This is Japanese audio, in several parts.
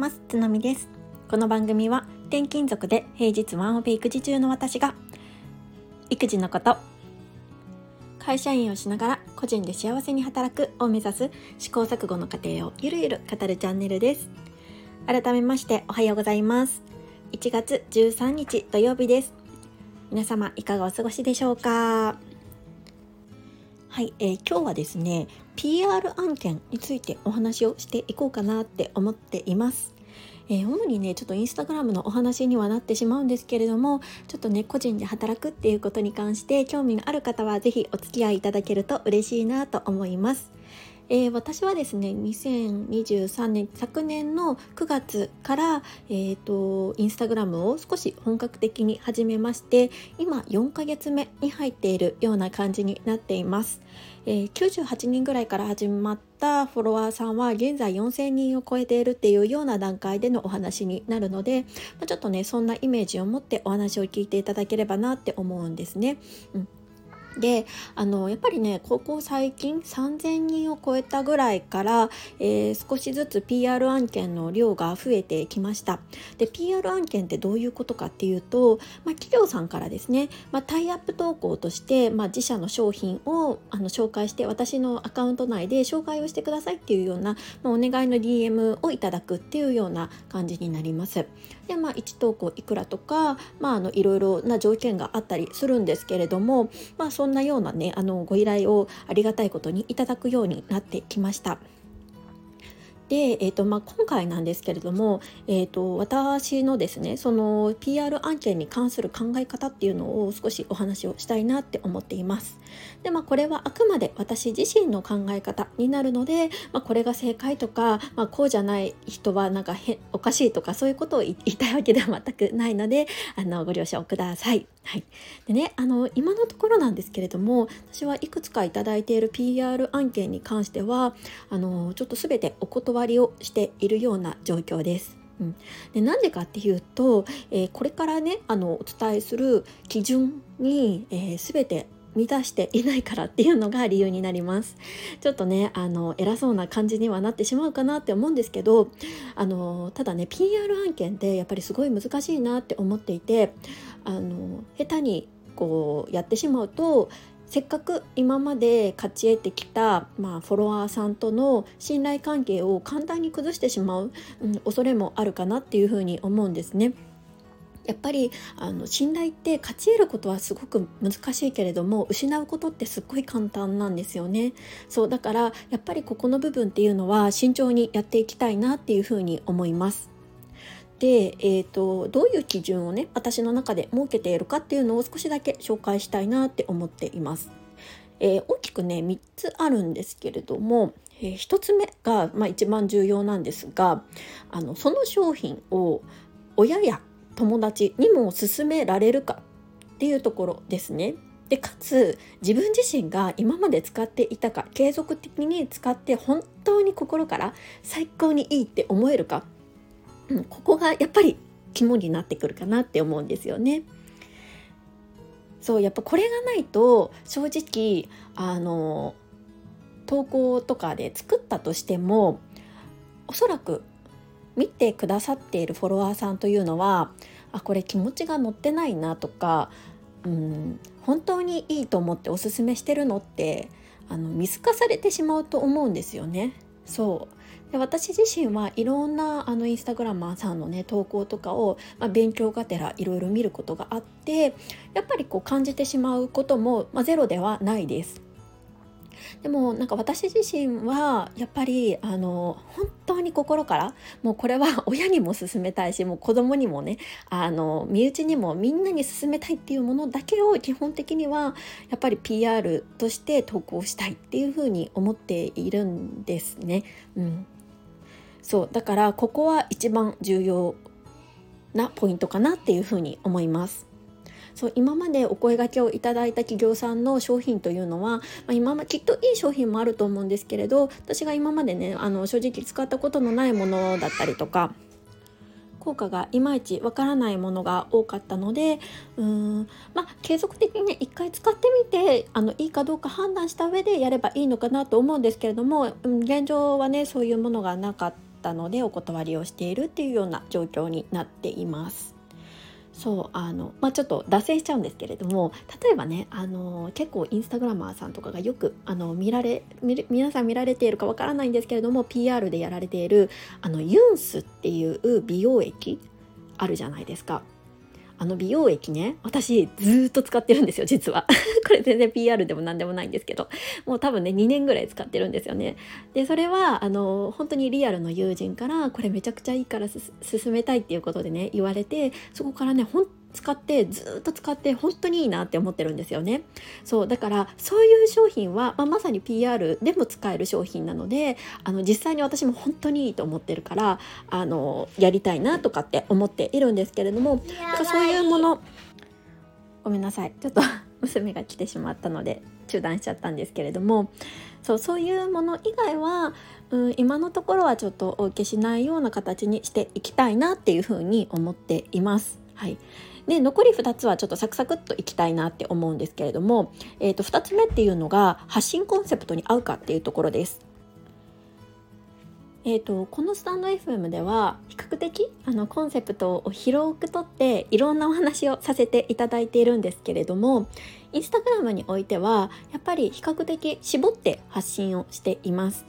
ます。つのみです。この番組は転勤族で平日ワンオペ育児中の私が育児のこと会社員をしながら個人で幸せに働くを目指す試行錯誤の過程をゆるゆる語るチャンネルです。改めましておはようございます。1月13日土曜日です。皆様いかがお過ごしでしょうか？はい、えー、今日はですね PR 案件についてお話をしていこうかなって思っています。えー、主にねちょっとインスタグラムのお話にはなってしまうんですけれどもちょっとね個人で働くっていうことに関して興味がある方は是非お付き合いいただけると嬉しいなと思います。えー、私はですね2023年昨年の9月から、えーと、インスタグラムを少し本格的に始めまして今4ヶ月目に入っているような感じになっています、えー、98人ぐらいから始まったフォロワーさんは現在4000人を超えているっていうような段階でのお話になるので、まあ、ちょっとねそんなイメージを持ってお話を聞いていただければなって思うんですね。うんであのやっぱりねここ最近3,000人を超えたぐらいから、えー、少しずつ PR 案件の量が増えてきました。で PR 案件ってどういうことかっていうと、まあ、企業さんからですね、まあ、タイアップ投稿として、まあ、自社の商品をあの紹介して私のアカウント内で紹介をしてくださいっていうような、まあ、お願いの DM をいただくっていうような感じになります。でまあ1投稿いくらとか、まあ、あのいろいろな条件があったりするんですけれども、まあ、そんなようなねあのご依頼をありがたいことにいただくようになってきました。で、えーとまあ、今回なんですけれども、えーと、私のですねその PR 案件に関する考え方っていうのを少しお話をしたいなって思っています。でまあこれはあくまで私自身の考え方になるので、まあ、これが正解とか、まあ、こうじゃない人はなんかへおかしいとかそういうことを 言いたいわけでは全くないのであのご了承ください。はい、でねあの今のところなんですけれども私はいくつか頂いている PR 案件に関してはあのちょっと全てお断りをしているような状況です。うん、でなんでかっていうと、えー、これからねあのお伝えする基準に、えー、全て満たしていないからっていうのが理由になります。ちょっとねあの偉そうな感じにはなってしまうかなって思うんですけどあのただね PR 案件ってやっぱりすごい難しいなって思っていてあの下手にこうやってしまうとせっかく今まで勝ち得てきた、まあ、フォロワーさんとの信頼関係を簡単に崩してしまう、うん、恐れもあるかなっていうふうに思うんですね。やっぱりあの信頼って勝ち得ることはすごく難しいけれども失うことってすっごい簡単なんですよねそうだからやっぱりここの部分っていうのは慎重にやっていきたいなっていうふうに思いますで、えーと、どういう基準をね私の中で設けているかっていうのを少しだけ紹介したいなって思っています。えー、大きくね3つあるんですけれども、えー、1つ目が、まあ、一番重要なんですがあのその商品を親や友達にも勧められるかっていうところですね。でかつ自分自身が今まで使っていたか継続的に使って本当に心から最高にいいって思えるかうん、ここがやっぱり肝になってくるかなって思うんですよね。そうやっぱこれがないと正直あの投稿とかで作ったとしてもおそらく見てくださっているフォロワーさんというのはあこれ気持ちが乗ってないなとかうん本当にいいと思っておすすめしてるのってあの見透かされてしまうと思うんですよね。そうで私自身はいろんなあのインスタグラマーさんのね投稿とかを、まあ、勉強がてらいろいろ見ることがあってやっぱりこう感じてしまうことも、まあ、ゼロではないです。でもなんか私自身はやっぱりあの本当に心からもうこれは親にも勧めたいしもう子供にもねあの身内にもみんなに勧めたいっていうものだけを基本的にはやっぱり PR として投稿したいっていうふうに思っているんですね。うん、そうだからここは一番重要なポイントかなっていうふうに思います。そう今までお声がけをいただいた企業さんの商品というのは、まあ、今まきっといい商品もあると思うんですけれど私が今までねあの正直使ったことのないものだったりとか効果がいまいちわからないものが多かったのでうーんまあ継続的にね一回使ってみてあのいいかどうか判断した上でやればいいのかなと思うんですけれども、現状はねそういうものがなかったったのでお断りをしているっていうような状況になっています。そうあの、まあ、ちょっと脱線しちゃうんですけれども例えばねあの結構インスタグラマーさんとかがよくあの見られ皆さん見られているかわからないんですけれども PR でやられているあのユンスっていう美容液あるじゃないですか。あの美容液ね私ずっと使ってるんですよ実は。これ全然 PR でも何でもないんですけどもう多分ね2年ぐらい使ってるんですよね。でそれはあの本当にリアルの友人からこれめちゃくちゃいいから進めたいっていうことでね言われてそこからね本使ってずっと使って本当にいいなって思ってるんですよね。そうだからそういう商品は、まあ、まさに PR でも使える商品なのであの実際に私も本当にいいと思ってるからあのやりたいなとかって思っているんですけれどもそういうものごめんなさい。ちょっと 娘が来てしまったので中断しちゃったんですけれどもそうそういうもの以外は、うん、今のところはちょっとお受けしないような形にしていきたいなっていうふうに思っています。はい、で残り2つはちょっとサクサクっといきたいなって思うんですけれども、えー、と2つ目っていうのが発信コンセプトに合うかっていうところです。えーと、このスタンド FM では比較的あのコンセプトを広くとっていろんなお話をさせていただいているんですけれどもインスタグラムにおいてはやっぱり比較的絞って発信をしています。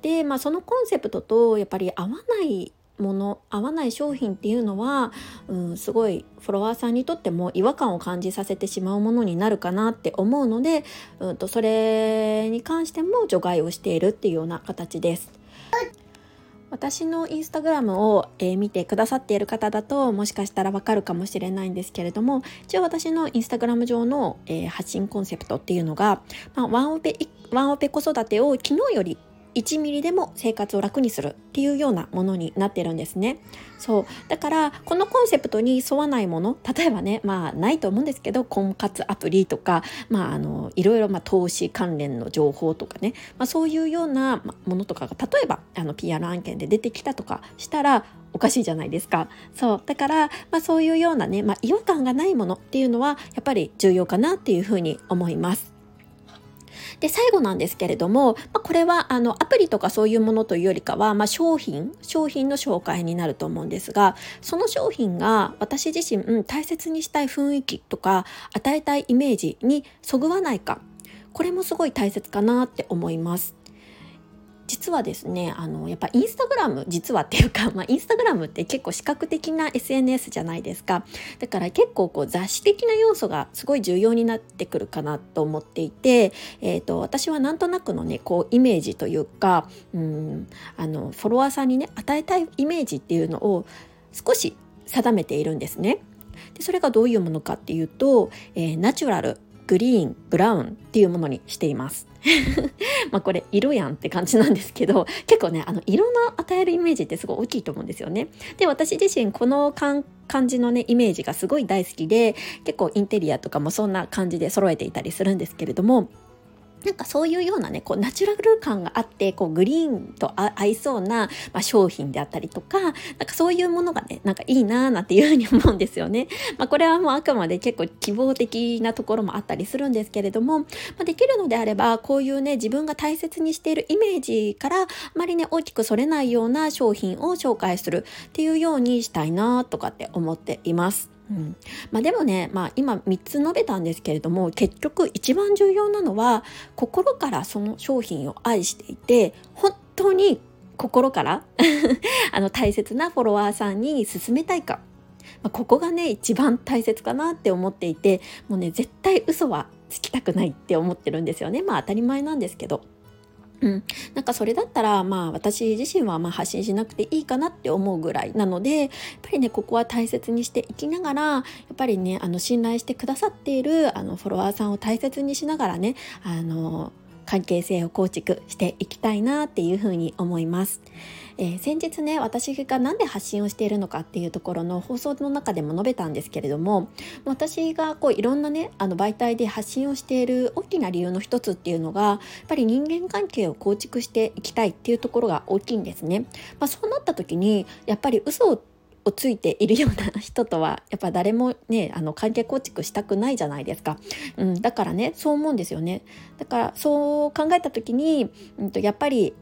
で、まあ、そのコンセプトとやっぱり合わないもの合わない商品っていうのは、うん、すごいフォロワーさんにとっても違和感を感じさせてしまうものになるかなって思うので、うんと、それに関しても除外をしているっていうような形です。私のインスタグラムを、え、見てくださっている方だともしかしたらわかるかもしれないんですけれども一応私のインスタグラム上の、え、発信コンセプトっていうのが、まあ、ワンオペワンオペ子育てを昨日より1ミリでも生活を楽にするっていうようなものになってるんですね。そうだからこのコンセプトに沿わないもの例えばねまあないと思うんですけど婚活アプリとかまああのいろいろまあ投資関連の情報とかね、まあ、そういうようなものとかが例えばあの PR 案件で出てきたとかしたらおかしいじゃないですか。そう。だから、まあそういうようなね、まあ違和感がないものっていうのは、やっぱり重要かなっていうふうに思います。で、最後なんですけれども、まあ、これはあのアプリとかそういうものというよりかは、まあ、商品、商品の紹介になると思うんですが、その商品が私自身、うん、大切にしたい雰囲気とか与えたいイメージにそぐわないか、これもすごい大切かなって思います。実はですねあのやっぱインスタグラム実はっていうか、まあ、インスタグラムって結構視覚的な SNS じゃないですかだから結構こう雑誌的な要素がすごい重要になってくるかなと思っていて、えーと、私はなんとなくのねこうイメージというかうんあのフォロワーさんにね与えたいイメージっていうのを少し定めているんですね。でそれがどういうものかっていうと、えー、ナチュラルグリーンブラウンっていうものにしています。まあこれ色やんって感じなんですけど結構ねあの色の与えるイメージってすごい大きいと思うんですよね。で私自身この感じのねイメージがすごい大好きで結構インテリアとかもそんな感じで揃えていたりするんですけれどもなんかそういうようなね、こうナチュラル感があって、こうグリーンと合いそうな、まあ、商品であったりとか、なんかそういうものがね、なんかいいなーなんていうふうに思うんですよね。まあこれはもうあくまで結構希望的なところもあったりするんですけれども、まあ、できるのであれば、こういうね、自分が大切にしているイメージから、あまりね、大きくそれないような商品を紹介するっていうようにしたいなとかって思っています。うん。まあ、でもね、まあ、今3つ述べたんですけれども結局一番重要なのは心からその商品を愛していて本当に心から あの大切なフォロワーさんに勧めたいか、まあ、ここがね一番大切かなって思っていてもうね絶対嘘はつきたくないって思ってるんですよね。まあ当たり前なんですけど。うん、なんかそれだったらまあ私自身はま発信しなくていいかなって思うぐらいなのでやっぱりねここは大切にしていきながらやっぱりねあの信頼してくださっているあのフォロワーさんを大切にしながらねあの関係性を構築していきたいなっていうふうに思います。えー、先日ね私が何で発信をしているのかっていうところの放送の中でも述べたんですけれども私がこういろんなねあの媒体で発信をしている大きな理由の一つっていうのがやっぱり人間関係を構築していきたいっていうところが大きいんですね。まあ、そうなった時にやっぱり嘘ををついているような人とはやっぱ誰もね あの関係構築したくないじゃないですか、うん、だからねそう思うんですよね。だからそう考えた時に、うん、とやっぱり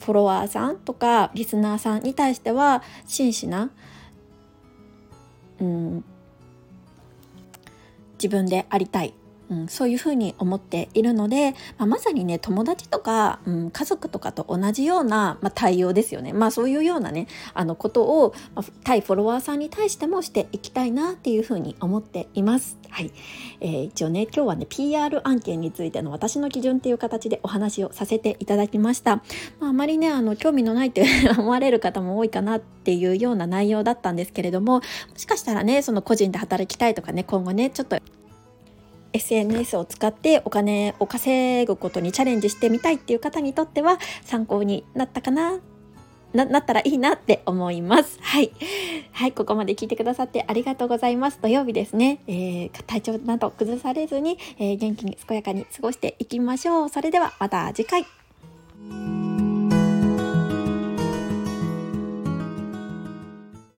フォロワーさんとかリスナーさんに対しては真摯な、うん、自分でありたい。うん、そういうふうに思っているので、まあ、まさにね友達とか、うん、家族とかと同じような、まあ、対応ですよね、まあ、そういうようなねあのことを、まあ、対フォロワーさんに対してもしていきたいなっていうふうに思っています。はいえー、一応ね今日はね PR 案件についての私の基準っていう形でお話をさせていただきました。まあ、あまりねあの興味のないって 思われる方も多いかなっていうような内容だったんですけれどももしかしたらねその個人で働きたいとかね今後ねちょっと SNS を使ってお金を稼ぐことにチャレンジしてみたいっていう方にとっては参考になったかなななったらいいなって思います。はい。はい、ここまで聞いてくださってありがとうございます。土曜日ですね、えー、体調など崩されずに、えー、元気に健やかに過ごしていきましょう。それではまた次回。